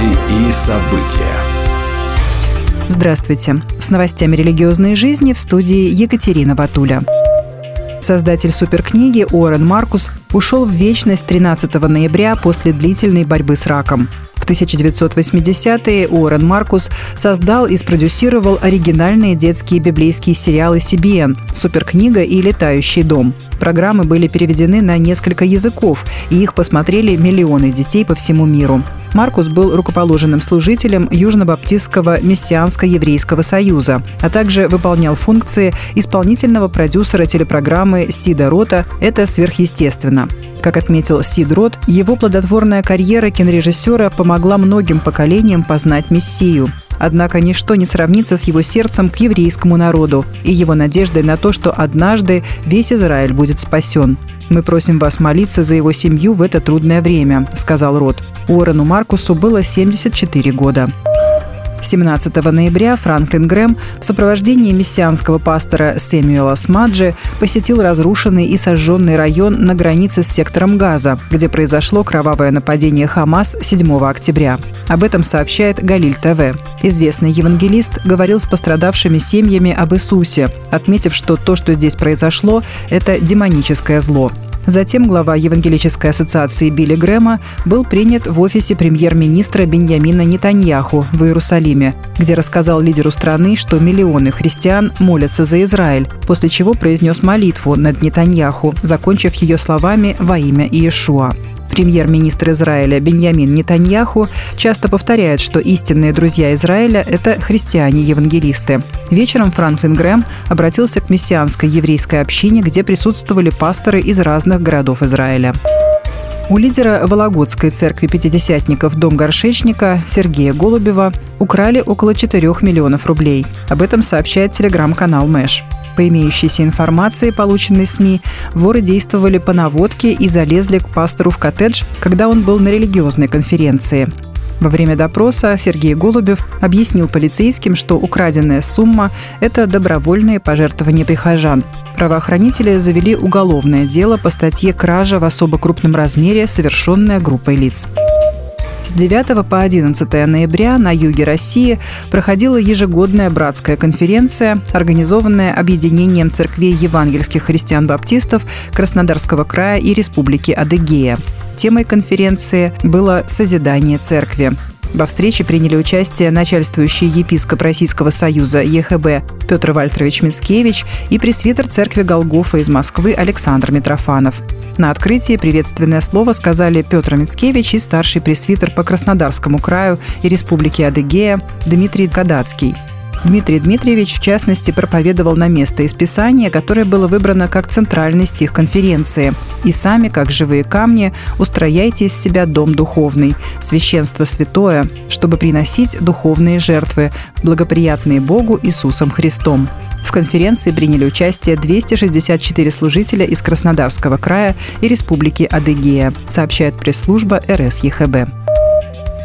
Новости и события. Здравствуйте. С новостями религиозной жизни в студии Екатерина Ватуля. Создатель суперкниги Уоррен Маркус ушел в вечность 13 ноября после длительной борьбы с раком. 1980-е Уоррен Маркус создал и спродюсировал оригинальные детские библейские сериалы CBN «Суперкнига» и «Летающий дом». Программы были переведены на несколько языков, и их посмотрели миллионы детей по всему миру. Маркус был рукоположенным служителем Южно-Баптистского мессианско-еврейского союза, а также выполнял функции исполнительного продюсера телепрограммы «Сида Рота. Это сверхъестественно». Как отметил Сид Рот, его плодотворная карьера кинорежиссера помогла многим поколениям познать Мессию. Однако ничто не сравнится с его сердцем к еврейскому народу и его надеждой на то, что однажды весь Израиль будет спасен. «Мы просим вас молиться за его семью в это трудное время», — сказал Рот. Уоррену Маркусу было 74 года. 17 ноября Франклин Грэм в сопровождении мессианского пастора Сэмюэла Смаджи посетил разрушенный и сожженный район на границе с сектором Газа, где произошло кровавое нападение Хамас 7 октября. Об этом сообщает Галиль ТВ. Известный евангелист говорил с пострадавшими семьями об Иисусе, отметив, что то, что здесь произошло, это демоническое зло. Затем глава Евангелической ассоциации Билли Грэма был принят в офисе премьер-министра Беньямина Нетаньяху в Иерусалиме, где рассказал лидеру страны, что миллионы христиан молятся за Израиль, после чего произнес молитву над Нетаньяху, закончив ее словами «Во имя Иешуа». Премьер-министр Израиля Беньямин Нетаньяху часто повторяет, что истинные друзья Израиля – это христиане-евангелисты. Вечером Франклин Грэм обратился к мессианской еврейской общине, где присутствовали пасторы из разных городов Израиля. У лидера Вологодской церкви пятидесятников «Дом горшечника» Сергея Голубева украли около 4 миллионов рублей. Об этом сообщает телеграм-канал «Мэш». По имеющейся информации, полученной СМИ, воры действовали по наводке и залезли к пастору в коттедж, когда он был на религиозной конференции. Во время допроса Сергей Голубев объяснил полицейским, что украденная сумма – это добровольные пожертвования прихожан. Правоохранители завели уголовное дело по статье «Кража в особо крупном размере, совершенная группой лиц». С 9 по 11 ноября на юге России проходила ежегодная братская конференция, организованная Объединением церквей евангельских христиан-баптистов Краснодарского края и Республики Адыгея. Темой конференции было «Созидание церкви». Во встрече приняли участие начальствующий епископ Российского Союза ЕХБ Петр Вальтрович Мицкевич и пресвитер церкви Голгофа из Москвы Александр Митрофанов. На открытии приветственное слово сказали Петр Мицкевич и старший пресвитер по Краснодарскому краю и Республике Адыгея Дмитрий Кадацкий. Дмитрий Дмитриевич, в частности, проповедовал на место из Писания, которое было выбрано как центральный стих конференции. «И сами, как живые камни, устрояйте из себя дом духовный, священство святое, чтобы приносить духовные жертвы, благоприятные Богу Иисусом Христом». В конференции приняли участие 264 служителя из Краснодарского края и Республики Адыгея, сообщает пресс-служба РСЕХБ.